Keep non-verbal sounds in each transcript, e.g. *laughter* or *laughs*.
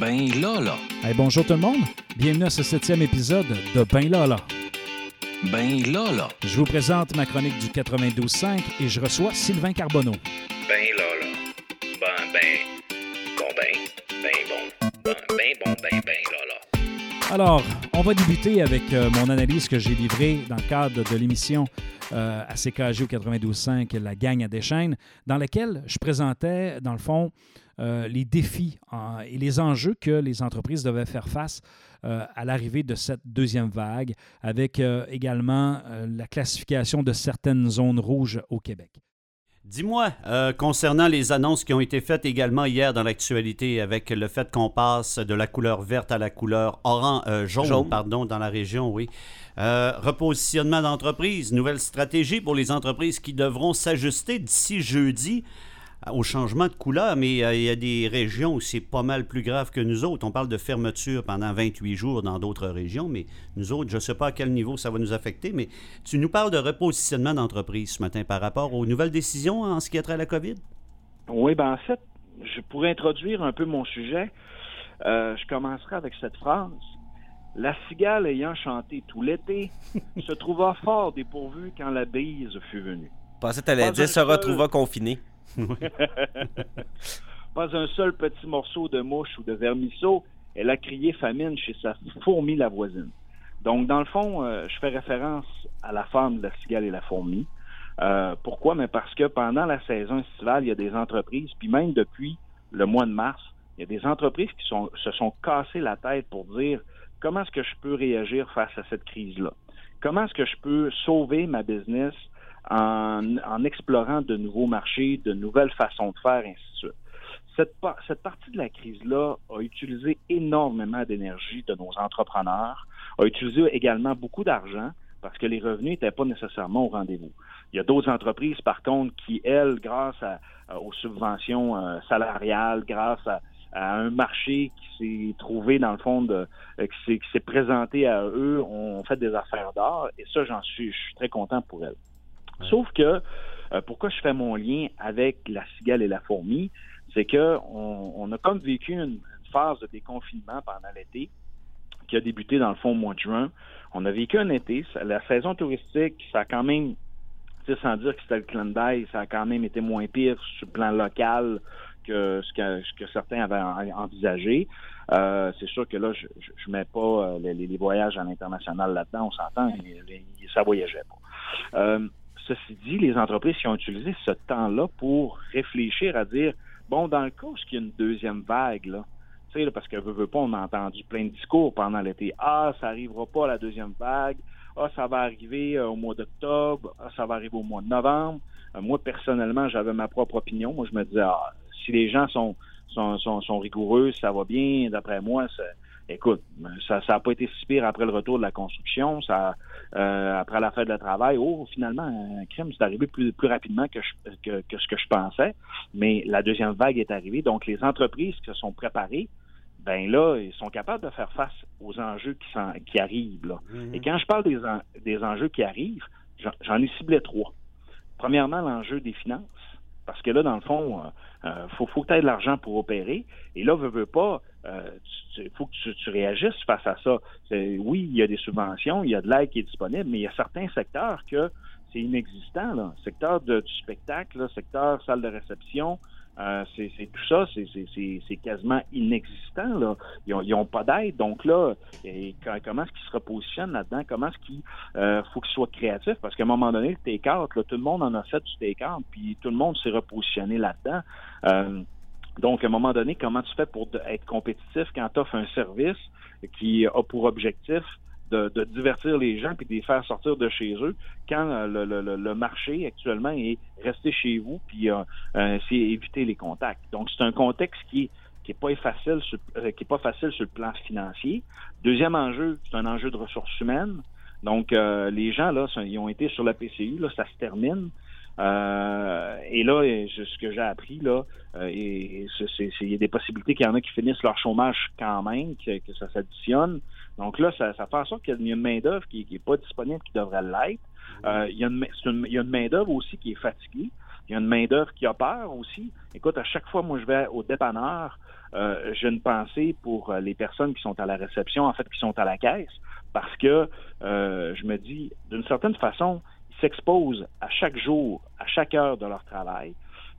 Ben là là. Hey, bonjour tout le monde. Bienvenue à ce septième épisode de Ben là là. Ben là là. Je vous présente ma chronique du 92.5 et je reçois Sylvain Carbonneau. Ben là là. Ben ben. Bon ben. Ben bon. Ben ben bon ben ben là là. Alors, on va débuter avec euh, mon analyse que j'ai livrée dans le cadre de l'émission euh, à CKG au 92.5, La gang à Deschaines, dans laquelle je présentais, dans le fond, euh, les défis euh, et les enjeux que les entreprises devaient faire face euh, à l'arrivée de cette deuxième vague, avec euh, également la classification de certaines zones rouges au Québec. Dis-moi, concernant les annonces qui ont été faites également hier dans l'actualité avec le fait qu'on passe de la couleur verte à la couleur orange, jaune, Jaune. pardon, dans la région, oui. Euh, repositionnement d'entreprises, nouvelle stratégie pour les entreprises qui devront s'ajuster d'ici jeudi au changement de couleur, mais euh, il y a des régions où c'est pas mal plus grave que nous autres. On parle de fermeture pendant 28 jours dans d'autres régions, mais nous autres, je ne sais pas à quel niveau ça va nous affecter, mais tu nous parles de repositionnement d'entreprise ce matin par rapport aux nouvelles décisions en ce qui a trait à la COVID? Oui, ben en fait, je pourrais introduire un peu mon sujet. Euh, je commencerai avec cette phrase. La cigale ayant chanté tout l'été *laughs* se trouva fort dépourvue quand la bise fut venue. Je pensais que dire un se retrouva confiné. *laughs* Pas un seul petit morceau de mouche ou de vermisseau. Elle a crié famine chez sa fourmi la voisine. Donc, dans le fond, euh, je fais référence à la femme de la cigale et la fourmi. Euh, pourquoi? Mais parce que pendant la saison estivale, il y a des entreprises, puis même depuis le mois de mars, il y a des entreprises qui se sont cassées la tête pour dire comment est-ce que je peux réagir face à cette crise-là? Comment est-ce que je peux sauver ma business en, en explorant de nouveaux marchés, de nouvelles façons de faire, ainsi de suite? Cette, cette partie de la crise-là a utilisé énormément d'énergie de nos entrepreneurs, a utilisé également beaucoup d'argent parce que les revenus n'étaient pas nécessairement au rendez-vous. Il y a d'autres entreprises, par contre, qui, elles, grâce à- aux subventions euh, salariales, grâce à, à un marché qui s'est trouvé, dans le fond, de, euh, qui s'est présenté à eux, ont fait des affaires d'or. Et ça, j'en suis, je suis très content pour elles. Sauf que, euh, pourquoi je fais mon lien avec la cigale et la fourmi, c'est que on, on a comme vécu une, une phase de déconfinement pendant l'été qui a débuté dans le fond au mois de juin. On a vécu un été, la saison touristique, ça a quand même, tu sais, sans dire que c'était le d'œil, ça a quand même été moins pire sur le plan local que ce que, que certains avaient en- envisagé. Euh, c'est sûr que là, je, je, je mets pas euh, les, les voyages à l'international là-dedans, on s'entend, ça voyageait pas. Euh, ceci dit, les entreprises qui ont utilisé ce temps-là pour réfléchir à dire, bon, dans le cas où il y a une deuxième vague, là, là, parce que veut, pas, on a entendu plein de discours pendant l'été. Ah, ça arrivera pas la deuxième vague. Ah, ça va arriver euh, au mois d'octobre. Ah, ça va arriver au mois de novembre. Euh, moi, personnellement, j'avais ma propre opinion. Moi, je me disais, ah, si les gens sont, sont, sont, sont rigoureux, ça va bien. D'après moi, ça, écoute, ça n'a pas été si pire après le retour de la construction. Ça, euh, après la fête de travail, oh, finalement, un crime, c'est arrivé plus, plus rapidement que, je- que, que ce que je pensais. Mais la deuxième vague est arrivée. Donc, les entreprises qui se sont préparées, ben là, ils sont capables de faire face aux enjeux qui, s'en- qui arrivent. Là. Et quand je parle des, en- des enjeux qui arrivent, j'en- ai ciblé trois. Premièrement, l'enjeu des finances. Parce que là, dans le fond, il faut, faut que tu aies de l'argent pour opérer. Et là, veux, veux pas, il faut que tu, tu réagisses face à ça. C'est- Oui, il y a des subventions, il y a de l'aide qui est disponible, mais il y a certains secteurs que c'est inexistant. Là. Secteur de- du spectacle, là, secteur salle de réception, euh, c'est tout ça, c'est- quasiment inexistant. Là. Ils n'ont pas d'aide. Donc là, comment est-ce qu'ils se repositionnent là-dedans? Comment est-ce qu'il euh, faut qu'ils soient créatifs? Parce qu'à un moment donné, le take-out, tout le monde en a fait du take-out, puis tout le monde s'est repositionné là-dedans. Euh, donc, à un moment donné, comment tu fais pour être compétitif quand tu offres un service qui a pour objectif de, de divertir les gens puis de les faire sortir de chez eux quand euh, le, le- le- marché actuellement est rester chez vous puis euh, euh, éviter les contacts. Donc, c'est un contexte qui qui est pas facile euh, qui est pas facile sur le plan financier. Deuxième enjeu, c'est un enjeu de ressources humaines. Donc, euh, les gens, là, ils ont été sur la PCU, là, ça se termine. Euh, et là, ce que j'ai appris, là, euh, et, il y a des possibilités qu'il y en a qui finissent leur chômage quand même, que, que ça s'additionne. Donc là, ça, ça fait en sorte qu'il y a une main-d'œuvre qui n'est pas disponible, qui devrait l'être. Euh, il, y a une, une- main-d'œuvre aussi qui est fatiguée. Il y a une main-d'œuvre qui a peur aussi. Écoute, à chaque fois, moi, je vais au dépanneur, euh, j'ai une pensée pour euh, les personnes qui sont à la réception, en fait, qui sont à la caisse, parce que euh, je me dis, d'une certaine façon, s'exposent à chaque jour, à chaque heure de leur travail.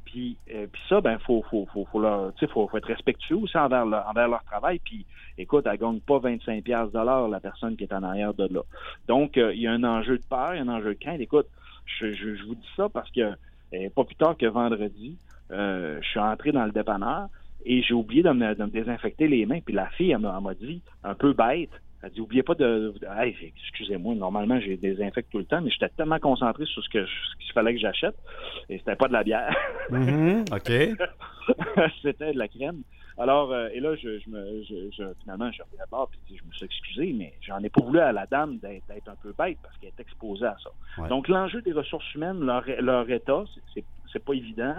Puis, euh, puis ça, ben, faut, faut, faut, faut, leur, faut, faut être respectueux aussi envers leur, envers leur travail. Puis, écoute, elle gagne pas 25 pièces la personne qui est en arrière de là. Donc, euh, il y a un enjeu de peur, il y a un enjeu de crainte. Écoute, je, je, je vous dis ça parce que euh, pas plus tard que vendredi, euh, je suis entré dans le dépanneur et j'ai oublié de me, de me désinfecter les mains. Puis la fille, elle m'a dit, un peu bête, elle dit, oubliez pas de... Hey, excusez-moi, normalement, j'ai désinfecte tout le temps, mais j'étais tellement concentré sur ce que qu'il fallait que j'achète, et c'était pas de la bière. Mhm, *laughs* OK. c'était de la crème. Alors, euh, et là, je, je me, je, je- finalement, je reviens d'abord, puis je me suis excusé, mais j'en ai pas voulu à la dame d'être d'être un peu bête parce qu'elle est exposée à ça. Ouais. Donc, l'enjeu des ressources humaines, leur, leur état, c'est- c'est c'est pas évident.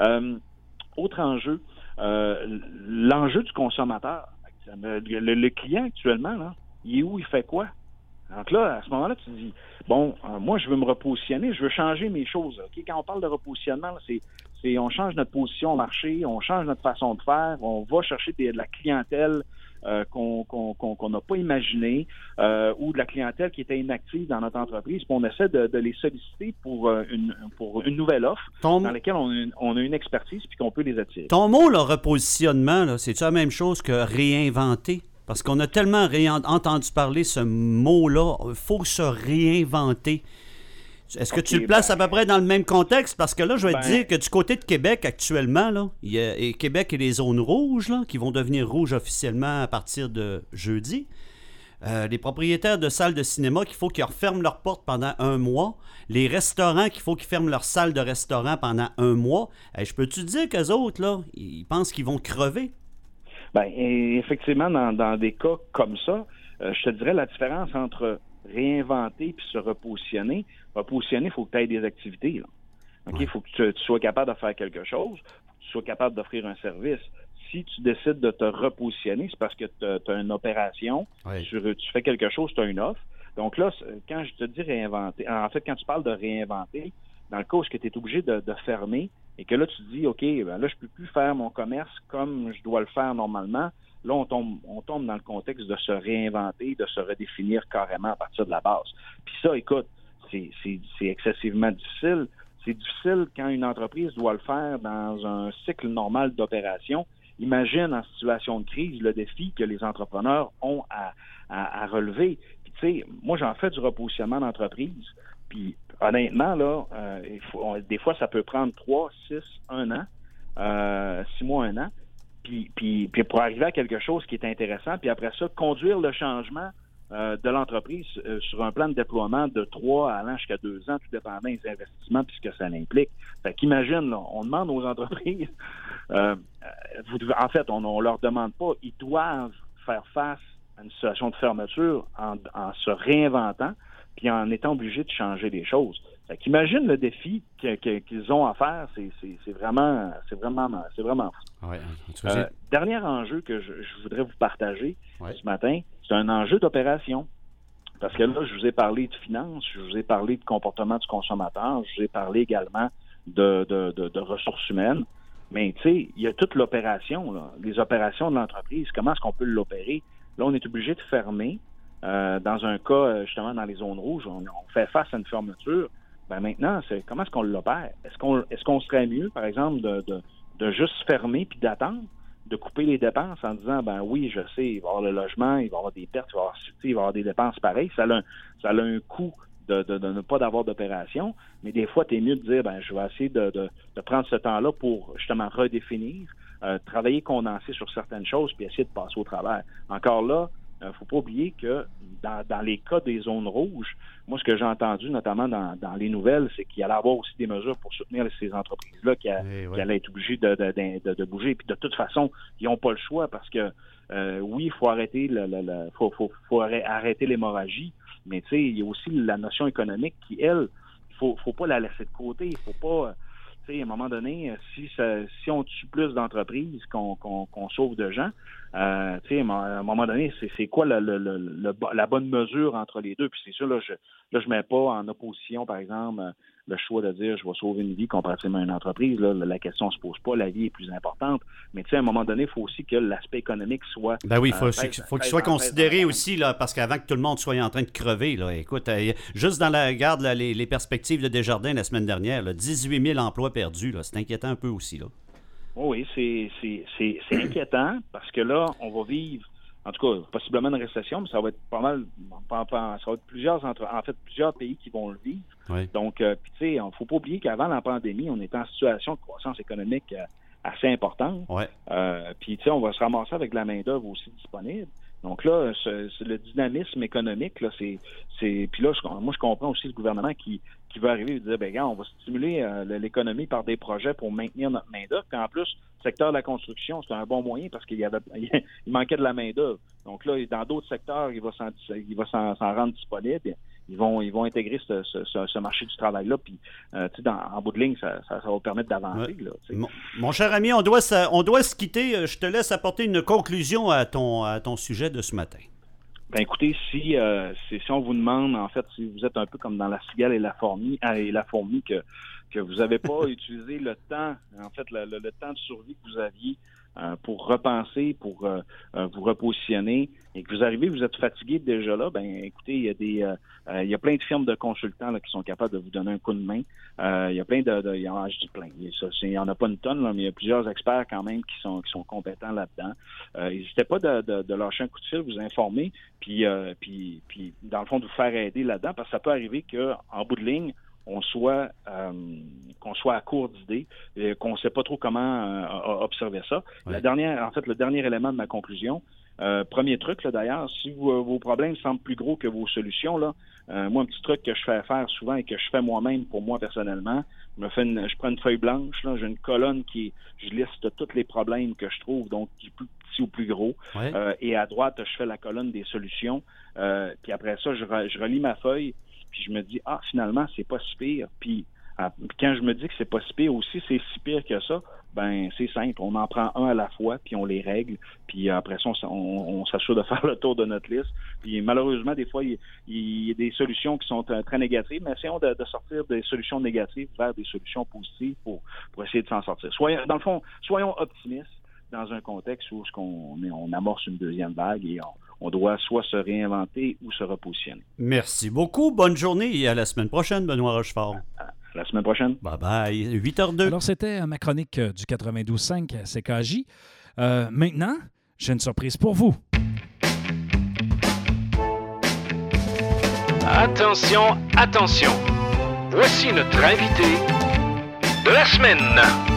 Euh, autre enjeu, euh, l'enjeu du consommateur. Le, le- le client actuellement, là, il est où, il fait quoi? Donc là, à ce moment-là, tu te dis, bon, euh, moi, je veux me repositionner, je veux changer mes choses. Quand on parle de repositionnement, c'est, on change notre position au marché, on change notre façon de faire, on va chercher des- de la clientèle euh, qu'on n'a pas imaginé euh, ou de la clientèle qui était inactive dans notre entreprise, puis on essaie de, de les solliciter pour, une, pour une nouvelle offre Ton, dans laquelle on a une, on a une expertise puis qu'on peut les attirer. ton mot, le repositionnement, c'est-tu la même chose que réinventer? Parce qu'on a tellement entendu parler ce mot-là, il faut se réinventer. Est-ce que tu le places ben- à peu près dans le même contexte? Parce que là, je vais te Ben- dire que du côté de Québec, actuellement, là, il y a et Québec et les zones rouges, là, qui vont devenir rouges officiellement à partir de jeudi. Euh, les propriétaires de salles de cinéma qu'il faut qu'ils referment leurs portes pendant un mois. Les restaurants qu'il faut qu'ils ferment leurs salles de restaurant pendant un mois. Hey, je peux-tu te dire qu'eux autres, là, ils pensent qu'ils vont crever? Ben, effectivement, dans, dans des cas comme ça, euh, je te dirais la différence entre réinventer puis se repositionner. Repositionner, il faut que tu aies des activités. là. OK? Il faut que tu, tu sois capable de faire quelque chose, faut que tu sois capable d'offrir un service. Si tu décides de te repositionner, c'est parce que tu as, une opération, tu, tu fais quelque chose, tu as une offre. Donc là, quand je te dis réinventer, en fait, quand tu parles de réinventer, dans le cas où tu es obligé de, de fermer et que là, tu te dis, OK, ben là, je peux plus faire mon commerce comme je dois le faire normalement, là, on tombe, on tombe dans le contexte de se réinventer, de se redéfinir carrément à partir de la base. Puis ça, écoute, c'est excessivement difficile. C'est difficile quand une entreprise doit le faire dans un cycle normal d'opération. Imagine en situation de crise le défi que les entrepreneurs ont à, à- à relever. Puis tu sais, moi j'en fais du repositionnement d'entreprise. Puis honnêtement, là, euh, des fois ça peut prendre trois, six, un an, euh, six mois, un an. Puis, puis, puis pour arriver à quelque chose qui est intéressant, puis après ça, conduire le changement euh, de l'entreprise euh, sur un plan de déploiement de trois allant jusqu'à deux ans, tout dépendant des investissements puis ce que ça implique. Fait qu'imagine, là, on demande aux entreprises, *laughs* en fait, on, on leur demande pas, ils doivent faire face à une situation de fermeture en se réinventant puis en étant obligés de changer les choses. Fait qu'imagine le défi qu'ils ont à faire, c'est vraiment, c'est vraiment, c'est vraiment fou. Ouais. Euh, dernier enjeu que je, je voudrais vous partager Ouais. ce matin, c'est un enjeu d'opération. Parce que là, je vous ai parlé de finances, je vous ai parlé de comportement du consommateur, je vous ai parlé également de, de, de- de ressources humaines. Mais tu sais, il y a toute l'opération, les opérations de l'entreprise. Comment est-ce qu'on peut l'opérer? Là, on est obligé de fermer. Euh, dans un cas, euh, justement, dans les zones rouges, on, fait face à une fermeture. Ben maintenant, c'est comment est-ce qu'on l'opère? Est-ce qu'on est-ce qu'on serait mieux, par exemple, de, de, de juste fermer puis d'attendre, de couper les dépenses en disant ben oui, je sais, il va y avoir le logement, il va y avoir des pertes, il va y avoir, il va y avoir des dépenses pareilles. Ça a un, ça a un coût de, de, ne pas d'avoir d'opération, mais des fois, tu es mieux de dire ben je vais essayer de, de, prendre ce temps-là pour justement redéfinir, euh, travailler condensé sur certaines choses, puis essayer de passer au travers. Encore là, ne faut pas oublier que dans, dans les cas des zones rouges, moi, ce que j'ai entendu, notamment dans, dans les nouvelles, c'est qu'il allait y avoir aussi des mesures pour soutenir ces entreprises-là qui, Eh ouais. qui allaient être obligées de, de, de, bouger. Puis de toute façon, ils n'ont pas le choix parce que euh, oui, il faut arrêter le, le- le- faut, faut, faut arrê- arrêter l'hémorragie, mais tu sais, il y a aussi la notion économique qui, elle, faut, faut pas la laisser de côté. Il faut pas, euh, tu sais, à un moment donné, euh, si ça, si on tue plus d'entreprises qu'on sauve de gens, euh, à un moment donné, c'est quoi le, la bonne mesure entre les deux? Puis c'est sûr, là, je je mets pas en opposition, par exemple, le choix de dire je vais sauver une vie comparativement à une entreprise. Là, la question ne se pose pas, la vie est plus importante. Mais tu sais, à un moment donné, il faut aussi que l'aspect économique soit. Ben oui, il faut, euh, pèse- faut qu'il soit considéré aussi, là, parce qu'avant que tout le monde soit en train de crever, là, écoute, euh, juste dans la garde, là, les, les perspectives de Desjardins la semaine dernière, là, 18 000 emplois perdus, c'est inquiétant un peu aussi. Là. Oui, c'est inquiétant parce que là, on va vivre, en tout cas, possiblement une récession, mais ça va être pas mal, ça va être plusieurs, entre, en fait, plusieurs pays qui vont le vivre. Ouais. Donc, euh, puis tu sais, il ne faut pas oublier qu'avant la pandémie, on était en situation de croissance économique euh, assez importante. Ouais. Euh, puis, tu sais, on va se ramasser avec de la main-d'œuvre aussi disponible. Donc là, ce- le dynamisme économique, là, c'est. c'est puis là, je- moi, je comprends aussi le gouvernement qui, qui veut arriver et dire, ben gars, on va stimuler euh, l'économie par des projets pour maintenir notre main-d'œuvre. Puis en plus, le secteur de la construction, c'est un bon moyen parce qu'il y avait *laughs* il manquait de la main-d'œuvre. Donc là, dans d'autres secteurs, il va s'en il va s'en s'en rendre disponible. Ils vont, ils vont intégrer ce, ce- ce- ce marché du travail-là. Puis, euh, tu sais, dans- en bout de ligne, ça, ça, ça va permettre d'avancer. Mon, mon cher ami, on doit, se, on doit se quitter. Euh, Je te laisse apporter une conclusion à ton, à ton sujet de ce matin. Ben écoutez, si, euh, si si on vous demande, en fait, si vous êtes un peu comme dans la cigale et la fourmi, ah, et la fourmi que que vous n'avez pas *laughs* utilisé le temps, en fait, le, le- le temps de survie que vous aviez pour repenser, pour euh, euh, vous repositionner, et que vous arrivez, vous êtes fatigué déjà là, ben écoutez, il y a des, euh, euh, il y a plein de firmes de consultants là, qui sont capables de vous donner un coup de main. Euh, il y a plein de, de il y en a, je dis plein, il y a ça, c'est- il y en a pas une tonne, là, mais il y a plusieurs experts quand même qui sont qui sont compétents là-dedans. Euh, N'hésitez pas de, de, de lâcher un coup de fil, vous informer, puis, euh, puis, puis dans le fond de vous faire aider là-dedans, parce que ça peut arriver que en bout de ligne, on soit euh, qu'on soit à court d'idées, et qu'on ne sait pas trop comment euh, observer ça. La dernière, en fait, le dernier élément de ma conclusion, euh, premier truc là d'ailleurs, si vous- vos problèmes semblent plus gros que vos solutions là, euh, moi un petit truc que je fais faire souvent et que je fais moi-même pour moi personnellement, je me fais une, je prends une feuille blanche là, j'ai une colonne qui je liste tous les problèmes que je trouve donc du plus petit au plus gros. Ouais. Euh, et à droite, je fais la colonne des solutions. Euh, puis après ça, je, re- je relis ma feuille, puis je me dis, ah, finalement, c'est pas si pire. Puis ah, quand je me dis que c'est pas si pire aussi, c'est si pire que ça, ben c'est simple. On en prend un à la fois, puis on les règle. Puis après ça, on, s'assure de *laughs* faire le tour de notre liste. Puis malheureusement, des fois, il, y a des solutions qui sont euh, très négatives, mais essayons de, de sortir des solutions négatives vers des solutions positives pour, pour essayer de s'en sortir. Soyons, dans le fond, soyons optimistes dans un contexte où ce qu'on est- on amorce une deuxième vague et on, on doit soit se réinventer ou se repositionner. Merci beaucoup. Bonne journée et à la semaine prochaine, Benoît Rochefort. À la semaine prochaine. Bye bye. 8h02. Alors, c'était euh, ma chronique euh, du 92.5 à CKJ. Euh, maintenant, j'ai une surprise pour vous. Attention, attention. Voici notre invité de la semaine.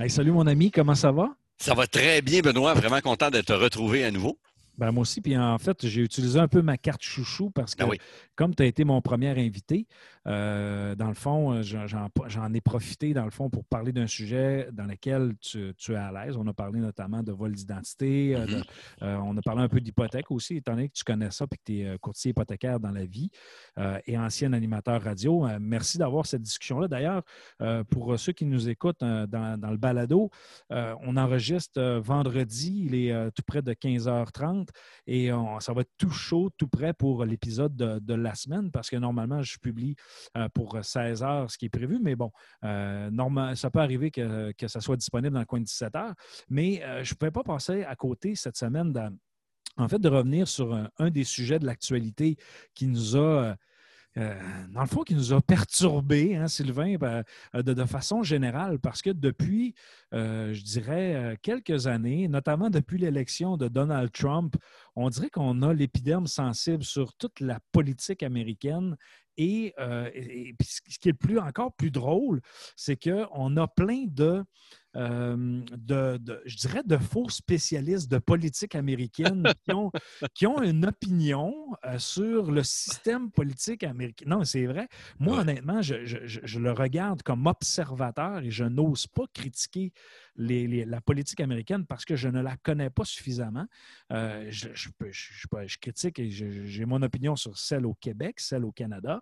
Hey, salut mon ami, comment ça va? Ça va très bien, Benoît. Vraiment content de te retrouver à nouveau. Ben, moi aussi, puis en fait, j'ai utilisé un peu ma carte chouchou parce que, Ah oui. comme tu as été mon premier invité, euh, dans le fond, euh, j'en- ai profité, dans le fond, pour parler d'un sujet dans lequel tu, tu es à l'aise. On a parlé notamment de vol d'identité, euh, Mhm. euh, on a parlé un peu d'hypothèque aussi, étant donné que tu connais ça et que tu es courtier hypothécaire dans la vie euh, et ancien animateur radio. Merci d'avoir cette discussion-là. D'ailleurs, pour ceux qui nous écoutent dans, dans le balado, on enregistre vendredi, il est tout près de 15h30 et on- ça va être tout chaud, tout prêt pour l'épisode de, la semaine parce que normalement, je publie euh, pour 16 heures, ce qui est prévu, mais bon, euh, ça peut arriver que, que ça soit disponible dans le coin de 17 heures, mais euh, je ne pouvais pas passer à côté cette semaine en fait, de revenir sur un, des sujets de l'actualité qui nous a, dans le fond, qui nous a perturbés, hein, Sylvain, ben, euh, de, façon générale, parce que depuis, euh, je dirais, euh, quelques années, notamment depuis l'élection de Donald Trump, on dirait qu'on a l'épiderme sensible sur toute la politique américaine. Et, euh, ce qui est plus, encore plus drôle, c'est qu'on a plein de, euh, de, de- je dirais, de faux spécialistes de politique américaine qui ont, qui ont une opinion euh, sur le système politique américain. Non, c'est vrai. Moi, Ouais. honnêtement, je, je- le regarde comme observateur et je n'ose pas critiquer les- les- la politique américaine parce que je ne la connais pas suffisamment. Euh, je, je critique et j'ai mon opinion sur celle au Québec, celle au Canada.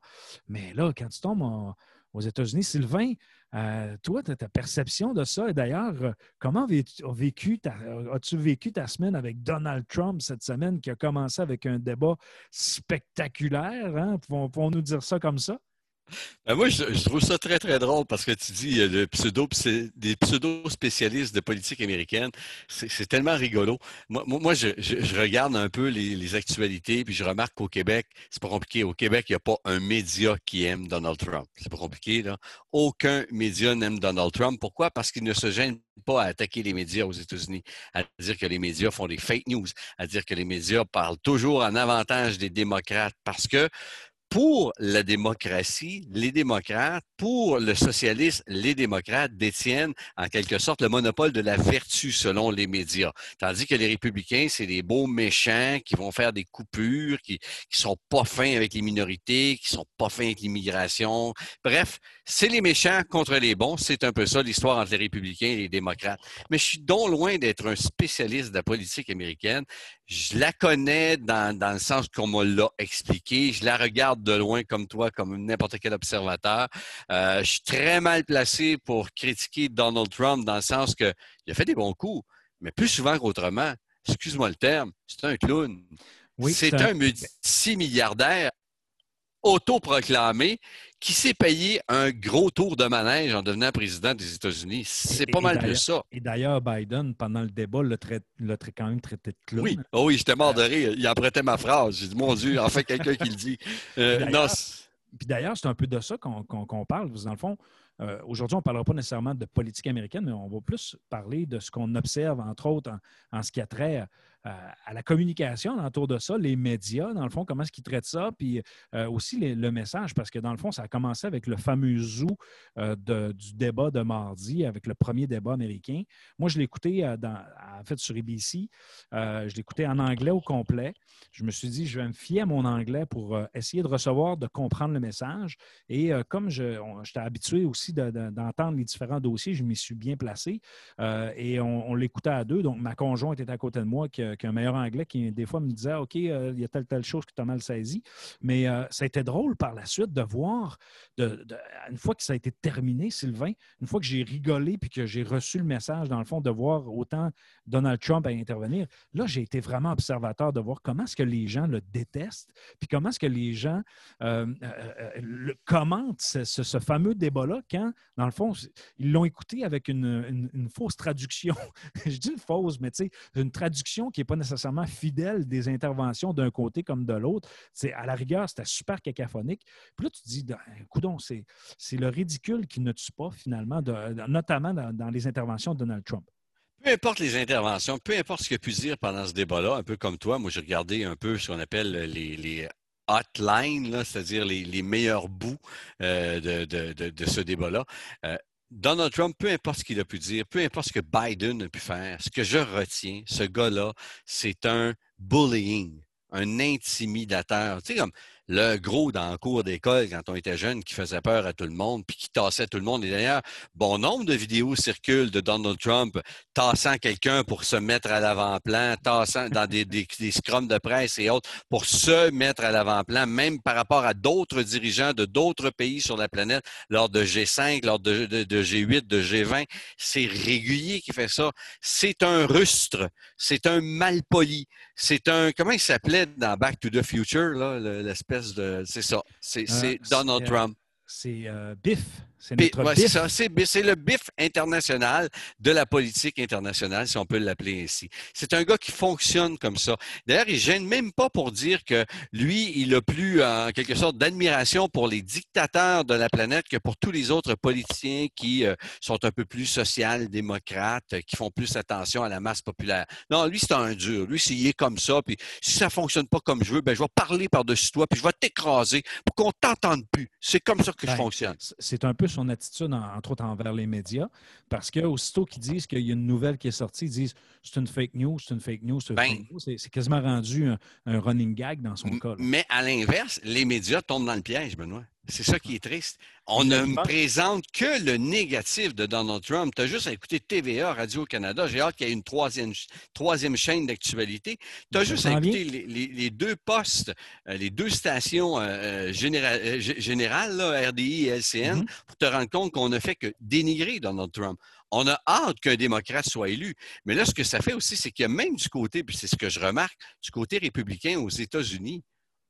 Mais là, quand tu tombes en- aux États-Unis. Sylvain, euh, toi, ta, perception de ça, et d'ailleurs, euh, comment as-tu vécu, ta, semaine avec Donald Trump cette semaine qui a commencé avec un débat spectaculaire? Hein? Pouvons, pouvons nous dire ça comme ça? Ben, moi, je, trouve ça très, très drôle parce que tu dis euh, le des pseudo-spécialistes de politique américaine. C'est tellement rigolo. Moi, moi, je regarde un peu les, les actualités puis je remarque qu'au Québec, c'est pas compliqué. Au Québec, il n'y a pas un média qui aime Donald Trump. C'est pas compliqué, là. Aucun média n'aime Donald Trump. Pourquoi? Parce qu'il ne se gêne pas à attaquer les médias aux États-Unis, à dire que les médias font des fake news, à dire que les médias parlent toujours en avantage des démocrates parce que pour la démocratie, les démocrates, pour le socialisme, les démocrates détiennent en quelque sorte le monopole de la vertu selon les médias. Tandis que les républicains, c'est des beaux méchants qui vont faire des coupures, qui, qui sont pas fins avec les minorités, qui sont pas fins avec l'immigration. Bref, c'est les méchants contre les bons. C'est un peu ça l'histoire entre les républicains et les démocrates. Mais je suis donc loin d'être un spécialiste de la politique américaine. Je la connais dans, dans le sens qu'on me l'a expliqué. Je la regarde de loin comme toi, comme n'importe quel observateur. Euh, je suis très mal placé pour critiquer Donald Trump dans le sens que il a fait des bons coups, mais plus souvent qu'autrement. Excuse-moi le terme, c'est un clown. Oui, c'est un- un multimilliardaire autoproclamé qui s'est payé un gros tour de manège en devenant président des États-Unis. C'est pas et mal plus ça. Et d'ailleurs, Biden, pendant le débat, l'a, quand même traité de clown. Oui, oh oui, j'étais mort de rire. Il empruntait ma phrase. J'ai dit, mon Dieu, enfin quelqu'un qui le dit. *laughs* Euh, non, Puis d'ailleurs, c'est un peu de ça qu'on parle. Dans le fond, euh, aujourd'hui, on ne parlera pas nécessairement de politique américaine, mais on va plus parler de ce qu'on observe, entre autres, en, en ce qui a trait euh, à la communication autour de ça, les médias, dans le fond, comment est-ce qu'ils traitent ça, puis euh, aussi le message, parce que dans le fond, ça a commencé avec le fameux zoo euh, du débat de mardi, avec le premier débat américain. Moi, je écouté euh, en fait sur ABC. Je écouté en anglais au complet. Je me suis dit, je vais me fier à mon anglais pour essayer de recevoir, de comprendre le message. Et comme j'étais habitué aussi de- de- d'entendre les différents dossiers, je m'y suis bien placé. Et on, on l'écoutait à deux. Donc, ma conjointe était à côté de moi, qui, un meilleur anglais, qui des fois me disait OK, euh, il y a telle, telle chose que tu as mal saisi. Mais euh, ça a été drôle par la suite de voir, une fois que ça a été terminé, Sylvain, une fois que j'ai rigolé puis que j'ai reçu le message, dans le fond, de voir autant Donald Trump à intervenir, là, j'ai été vraiment observateur de voir comment est-ce que les gens le détestent, puis comment est-ce que les gens euh, commentent ce, fameux débat-là quand, dans le fond, ils l'ont écouté avec une, une- fausse traduction. *laughs* Je dis une fausse, mais tu sais, une traduction qui n'est pas nécessairement fidèle des interventions d'un côté comme de l'autre. C'est À la rigueur, c'était super cacophonique. Puis là, tu te dis, ben, coudonc, c'est c'est le ridicule qui ne tue pas, finalement, notamment dans, les interventions de Donald Trump. Peu importe les interventions, peu importe ce a pu dire pendant ce débat-là, un peu comme toi, moi j'ai regardé un peu ce qu'on appelle les, hotlines, c'est-à-dire les, les meilleurs bouts euh, de, de- de- de ce débat-là. Euh, Donald Trump, peu importe ce qu'il a pu dire, peu importe ce que Biden a pu faire, ce que je retiens, ce gars-là, c'est un bullying, un intimidateur. Tu sais, comme le gros dans le cours d'école quand on était jeune qui faisait peur à tout le monde puis qui tassait tout le monde. Et d'ailleurs, bon nombre de vidéos circulent de Donald Trump tassant quelqu'un pour se mettre à l'avant-plan, tassant dans des, des, scrums de presse et autres pour se mettre à l'avant-plan, même par rapport à d'autres dirigeants de d'autres pays sur la planète, lors de G5, lors de G8, de G20. C'est régulier qui fait ça. C'est un rustre, c'est un malpoli, c'est un, comment il s'appelait dans Back to the Future, là, le- l'espèce de, c'est ça, c'est Euh, Donald euh, Trump. C'est euh, Biff. C'est notre ouais, c'est le bif international de la politique internationale, si on peut l'appeler ainsi. C'est un gars qui fonctionne comme ça. D'ailleurs, il gêne même pas pour dire que lui, il a plus en quelque sorte d'admiration pour les dictateurs de la planète que pour tous les autres politiciens qui euh, sont un peu plus social-démocrates, euh, qui font plus attention à la masse populaire. Non, lui, c'est un dur. Lui, s'il est comme ça, puis si ça fonctionne pas comme je veux, ben je vais parler par-dessus toi, puis je vais t'écraser pour qu'on t'entende plus. C'est comme ça que je Ben, fonctionne. C'est un peu son attitude, en- entre autres envers les médias, parce que aussitôt qu'ils disent qu'il y a une nouvelle qui est sortie, ils disent c'est une fake news, c'est une fake news, c'est une Ben. fake news. C'est quasiment rendu un, un running gag dans son cas. là. Mais à l'inverse, les médias tombent dans le piège, Benoît. C'est ça qui est triste. On ne me présente que le négatif de Donald Trump. Tu as juste à écouter TVA, Radio-Canada. J'ai hâte qu'il y ait une troisième, troisième chaîne d'actualité. Tu as juste à écouter les, les, deux postes, euh, les deux stations euh, euh, générales, là, RDI et LCN, mm-hmm. pour te rendre compte qu'on ne fait que dénigrer Donald Trump. On a hâte qu'un démocrate soit élu. Mais là, ce que ça fait aussi, c'est qu'il y a même du côté, puis c'est ce que je remarque, du côté républicain aux États-Unis,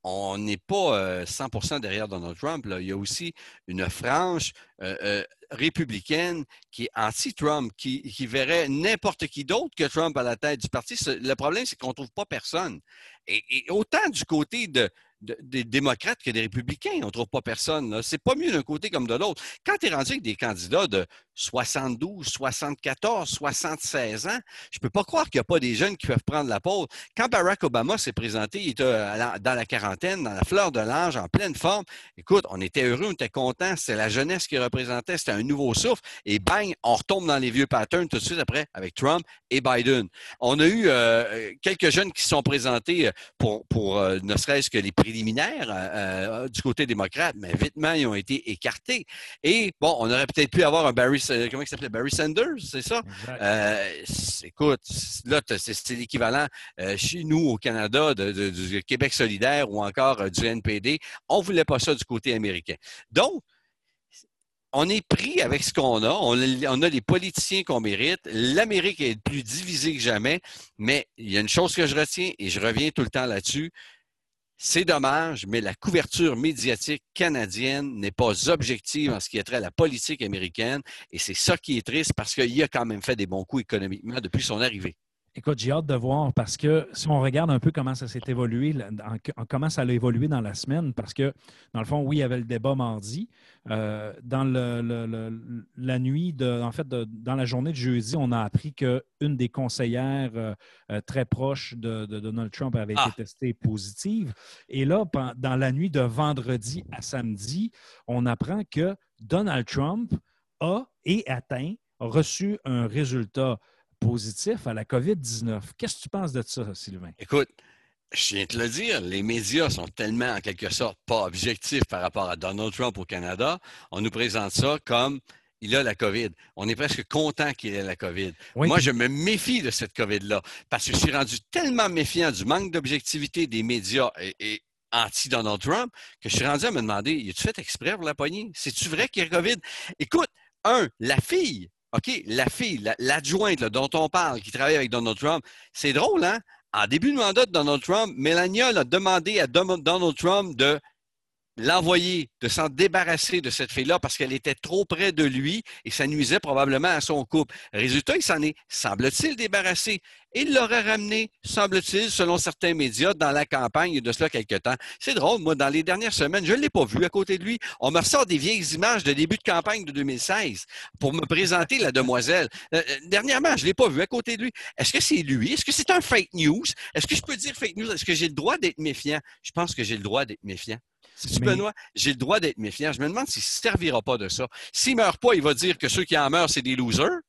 on n'est pas 100% euh, derrière Donald Trump. Il y a aussi une frange euh, euh, républicaine qui est anti-Trump, qui, verrait n'importe qui d'autre que Trump à la tête du parti. Le problème, c'est qu'on ne trouve pas personne. et, autant du côté de, des démocrates que des républicains. On ne trouve pas personne. C'est pas mieux d'un côté comme de l'autre. Quand tu es rendu avec des candidats de 72, 74, 76 ans, je ne peux pas croire qu'il n'y a pas des jeunes qui peuvent prendre la pause. Quand Barack Obama s'est présenté, il était dans la quarantaine, dans la fleur de l'âge, en pleine forme. Écoute, on était heureux, on était contents. C'est la jeunesse qui représentait, c'était un nouveau souffle. Et bang, on retombe dans les vieux patterns tout de suite après avec Trump et Biden. On a eu euh, quelques jeunes qui se sont présentés pour, pour euh, ne serait-ce que les préliminaires euh, euh, du côté démocrate, mais vitement, ils ont été écartés. Et bon, on aurait peut-être pu avoir un Barry, comment il s'appelait? Barry Sanders, c'est ça? Euh, écoute, là, c'est l'équivalent chez nous au Canada du Québec solidaire ou encore du NPD. On ne voulait pas ça du côté américain. Donc, on est pris avec ce qu'on a. On, a les politiciens qu'on mérite. L'Amérique est plus divisée que jamais. Mais il y a une chose que je retiens et je reviens tout le temps là-dessus. C'est dommage, mais la couverture médiatique canadienne n'est pas objective en ce qui est trait à la politique américaine. Et c'est ça qui est triste parce qu'il a quand même fait des bons coups économiquement depuis son arrivée. Écoute, j'ai hâte de voir parce que si on regarde un peu comment ça s'est évolué, comment ça a évolué dans la semaine, parce que dans le fond, oui, il y avait le débat mardi. Euh, dans la nuit, de, en fait, dans la journée de jeudi, on a appris qu'une des conseillères euh, euh, très proches de, Donald Trump avait été ah! testée positive. Et là, dans la nuit de vendredi à samedi, on apprend que Donald Trump a et atteint, reçu un résultat positif à la COVID-19. Qu'est-ce que tu penses de ça, Sylvain? Écoute, je viens de te le dire, les médias sont tellement, en quelque sorte, pas objectifs par rapport à Donald Trump au Canada. On nous présente ça comme il a la COVID. On est presque content qu'il ait la COVID. Moi, je me méfie de cette COVID-là parce que je suis rendu tellement méfiant du manque d'objectivité des médias et, anti-Donald Trump que je suis rendu à me demander, y a-tu fait exprès pour la poignée? C'est-tu vrai qu'il y a COVID? Écoute, un, la fille OK, la fille, l'adjointe dont on parle, qui travaille avec Donald Trump, c'est drôle, hein? En début de mandat de Donald Trump, Melania a demandé à Donald Trump de l'envoyer, de s'en débarrasser de cette fille-là parce qu'elle était trop près de lui et ça nuisait probablement à son couple. Résultat, il s'en est, semble-t-il, débarrassé. Il l'aurait ramené, semble-t-il, selon certains médias, dans la campagne de cela quelque temps. C'est drôle, moi, dans les dernières semaines, je ne l'ai pas vu à côté de lui. On me ressort des vieilles images de début de campagne de 2016 pour me présenter la demoiselle. Euh, euh, dernièrement, je ne l'ai pas vu à côté de lui. Est-ce que c'est lui? Est-ce que c'est un fake news? Est-ce que je peux dire fake news? Est-ce que j'ai le droit d'être méfiant? Je pense que j'ai le droit d'être méfiant. Si Benoît, j'ai le droit d'être méfiant. Je me demande s'il ne se servira pas de ça. S'il ne meurt pas, il va dire que ceux qui en meurent, c'est des losers.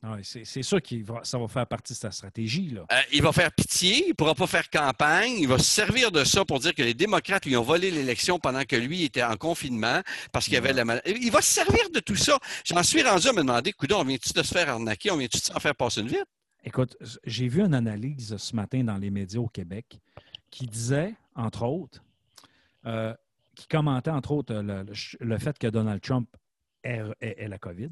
Ah c'est sûr que ça va faire partie de sa stratégie. Là. Euh, il va faire pitié, il ne pourra pas faire campagne, il va se servir de ça pour dire que les démocrates lui ont volé l'élection pendant que lui était en confinement parce qu'il y avait la maladie. Il va se servir de tout ça. J'en suis rendu à me demander, on vient-tu de se faire arnaquer, on vient-tu de s'en faire passer une vite? Écoute, j'ai vu une analyse ce matin dans les médias au Québec qui disait, entre autres, euh, qui commentait entre autres le, fait que Donald Trump ait, la COVID.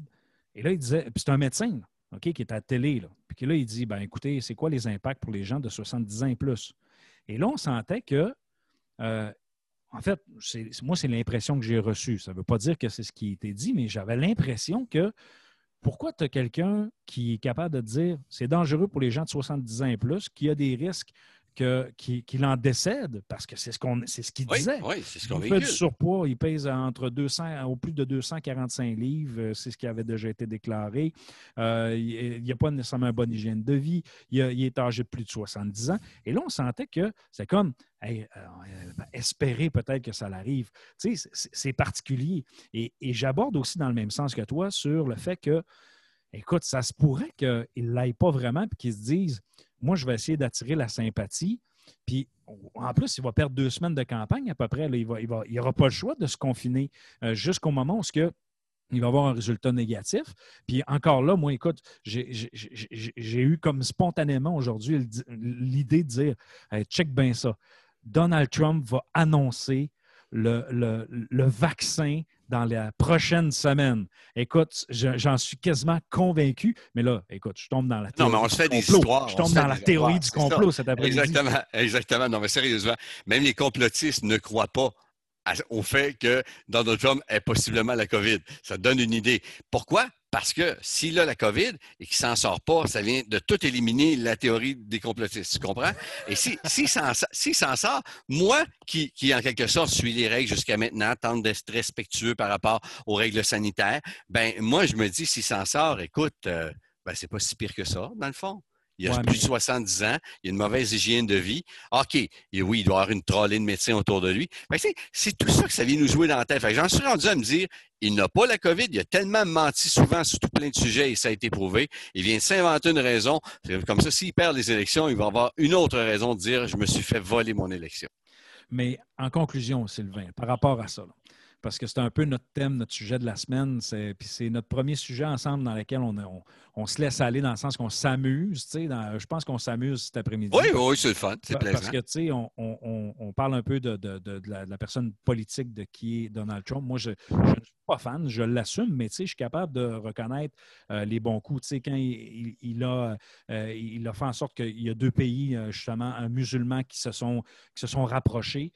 Et là, il disait, puis c'est un médecin qui est à la télé, là, puis là, il dit, ben écoutez, c'est quoi les impacts pour les gens de 70 ans et plus? Et là, on sentait que, euh, en fait, moi, c'est l'impression que j'ai reçue. Ça ne veut pas dire que c'est ce qui a été dit, mais j'avais l'impression que pourquoi tu as quelqu'un qui est capable de dire c'est dangereux pour les gens de 70 ans et plus, qui a des risques qu'il en décède, parce que c'est ce qu'on c'est ce qu'il disait. Oui, c'est ce qu'on Il fait du surpoids, il pèse entre 200 au plus de 245 livres, euh, c'est ce qui avait déjà été déclaré. Euh, il n'y a pas nécessairement une bonne hygiène de vie. Il, est âgé de plus de 70 ans. Et là, on sentait que c'est comme euh, espérer peut-être que ça l'arrive. Tu sais, c'est particulier. Et, et j'aborde aussi dans le même sens que toi sur le fait que, écoute, ça se pourrait qu'il ne l'aille pas vraiment et qu'il se dise moi, je vais essayer d'attirer la sympathie Puis en plus, il va perdre deux semaines de campagne à peu près. il n'aura il il aura pas le choix de se confiner euh, jusqu'au moment où ce il va avoir un résultat négatif. Puis encore là, moi, écoute, j'ai eu comme spontanément aujourd'hui l'idée de dire check bien ça. Donald Trump va annoncer le, le, vaccin dans la prochaine semaine. Écoute, j'en suis quasiment convaincu, mais là, écoute, je tombe dans la théorie. Non, mais on se fait des histoires. Je tombe dans la théorie du complot cet après-midi. Exactement, exactement. Non, mais sérieusement, même les complotistes ne croient pas au fait que Donald Trump ait possiblement la COVID. Ça donne une idée. Pourquoi? Parce que s'il a la COVID et qu'il ne s'en sort pas, ça vient de tout éliminer la théorie des complotistes. Tu comprends? Et s'il si, si s'en sort, moi, qui, qui, en quelque sorte suis les règles jusqu'à maintenant, tente d'être respectueux par rapport aux règles sanitaires, ben moi, je me dis, s'il s'en sort, écoute, euh, ben, c'est pas si pire que ça, dans le fond. Il a plus de 70 ans, il a une mauvaise hygiène de vie. OK, et oui, il doit avoir une trollée de médecins autour de lui. c'est tout ça que ça vient nous jouer dans la tête. J'en suis rendu à me dire, il n'a pas la COVID, il a tellement menti souvent sur tout plein de sujets et ça a été prouvé. Il vient de s'inventer une raison. Comme ça, s'il perd les élections, il va avoir une autre raison de dire, je me suis fait voler mon élection. Mais en conclusion, Sylvain, par rapport à ça, parce que c'est un peu notre thème, notre sujet de la semaine. Puis c'est notre premier sujet ensemble dans lequel on, on, se laisse aller dans le sens qu'on s'amuse. Je pense qu'on s'amuse cet après-midi. Oui, oui, c'est le fun. C'est plaisant. Parce que, tu sais, on, on, parle un peu de, de, de, la, personne politique de qui est Donald Trump. Moi, je, je ne suis pas fan, je l'assume, mais tu sais, je suis capable de reconnaître euh, les bons coups. Tu sais, quand il, a, euh, il a fait en sorte qu'il y a deux pays, euh, justement, un musulman qui se sont, qui se sont rapprochés.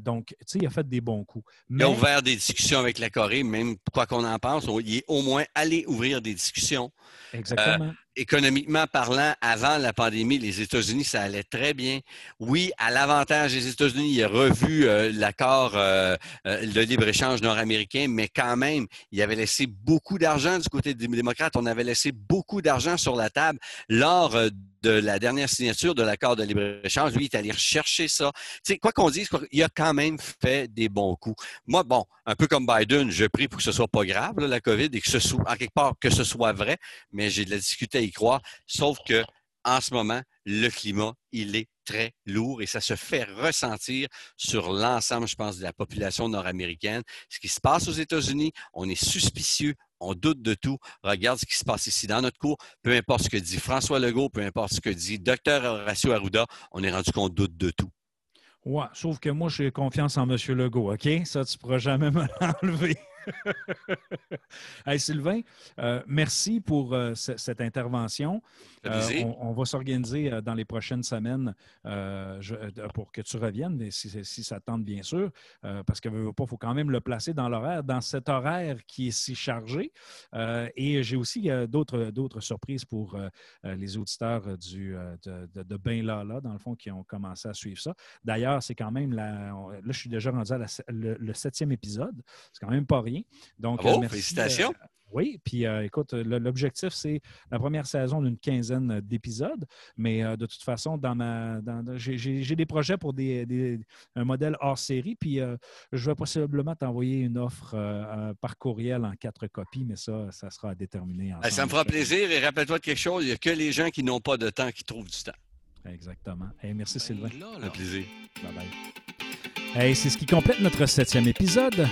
donc, tu sais, il a fait des bons coups. Mais ouvert des discussions avec la Corée, même quoi qu'on en pense. Il est au moins allé ouvrir des discussions. Exactement. Euh, économiquement parlant, avant la pandémie, les États-Unis, ça allait très bien. Oui, à l'avantage des États-Unis, il a revu euh, l'accord euh, de libre-échange nord-américain, mais quand même, il avait laissé beaucoup d'argent du côté des démocrates. On avait laissé beaucoup d'argent sur la table lors de la dernière signature de l'accord de libre-échange. Lui, il est allé rechercher ça. Quoi qu'on dise, il a quand même fait des bons coups. Moi, bon, un peu comme Biden, je prie pour que ce soit pas grave, la COVID, et que ce soit, en quelque part, que ce soit vrai, mais j'ai de la difficulté y croire. Sauf que, en ce moment, le climat, il est très lourd et ça se fait ressentir sur l'ensemble, je pense, de la population nord-américaine. Ce qui se passe aux États-Unis, on est suspicieux, on doute de tout. Regarde ce qui se passe ici dans notre cours. Peu importe ce que dit François Legault, peu importe ce que dit Dr Horacio Arruda, on est rendu qu'on doute de tout. Ouais, sauf que moi, j'ai confiance en M. Legault, OK? Ça, tu ne pourras jamais *laughs* me l'enlever. *laughs* hey, Sylvain, euh, merci pour euh, cette intervention. Euh, on, va s'organiser dans les prochaines semaines pour que tu reviennes, si, si ça tente, bien sûr, parce qu'il il faut quand même le placer dans l'horaire, dans cet horaire qui est si chargé. et j'ai aussi d'autres surprises pour les auditeurs du, de, de, de Ben Lala, dans le fond, qui ont commencé à suivre ça. D'ailleurs, c'est quand même la. Là, je suis déjà rendu à le septième épisode. C'est quand même pas rien. Donc, euh, félicitations. Euh, oui, puis euh, écoute, l'objectif, c'est la première saison d'une quinzaine d'épisodes, mais de toute façon, dans ma, j'ai des projets pour des, un modèle hors série, puis je vais possiblement t'envoyer une offre par courriel en quatre copies, mais ça, ça sera à déterminer. Ben, ça me fera plaisir et rappelle-toi de quelque chose, il n'y a que les gens qui n'ont pas de temps qui trouvent du temps. Exactement. merci ben Sylvain. Un plaisir. Bye bye. c'est ce qui complète notre septième épisode.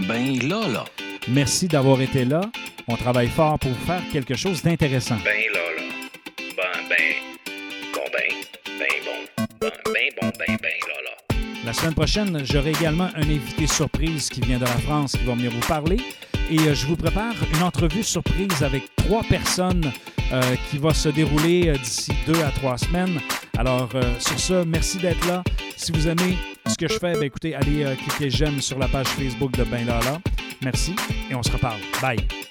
Ben là, là. Merci d'avoir été là. On travaille fort pour faire quelque chose d'intéressant. Ben là, là. Ben, ben, bon, ben, ben bon. Ben, ben bon, ben, ben là, là. La semaine prochaine, j'aurai également un invité surprise qui vient de la France qui va venir vous parler. Et euh, je vous prépare une entrevue surprise avec trois personnes euh, qui va se dérouler euh, d'ici deux à trois semaines. Alors, sur ce, merci d'être là. Si vous aimez que je fais, ben écoutez, allez cliquer j'aime sur la page Facebook de Ben Lala. Merci et on se reparle. Bye.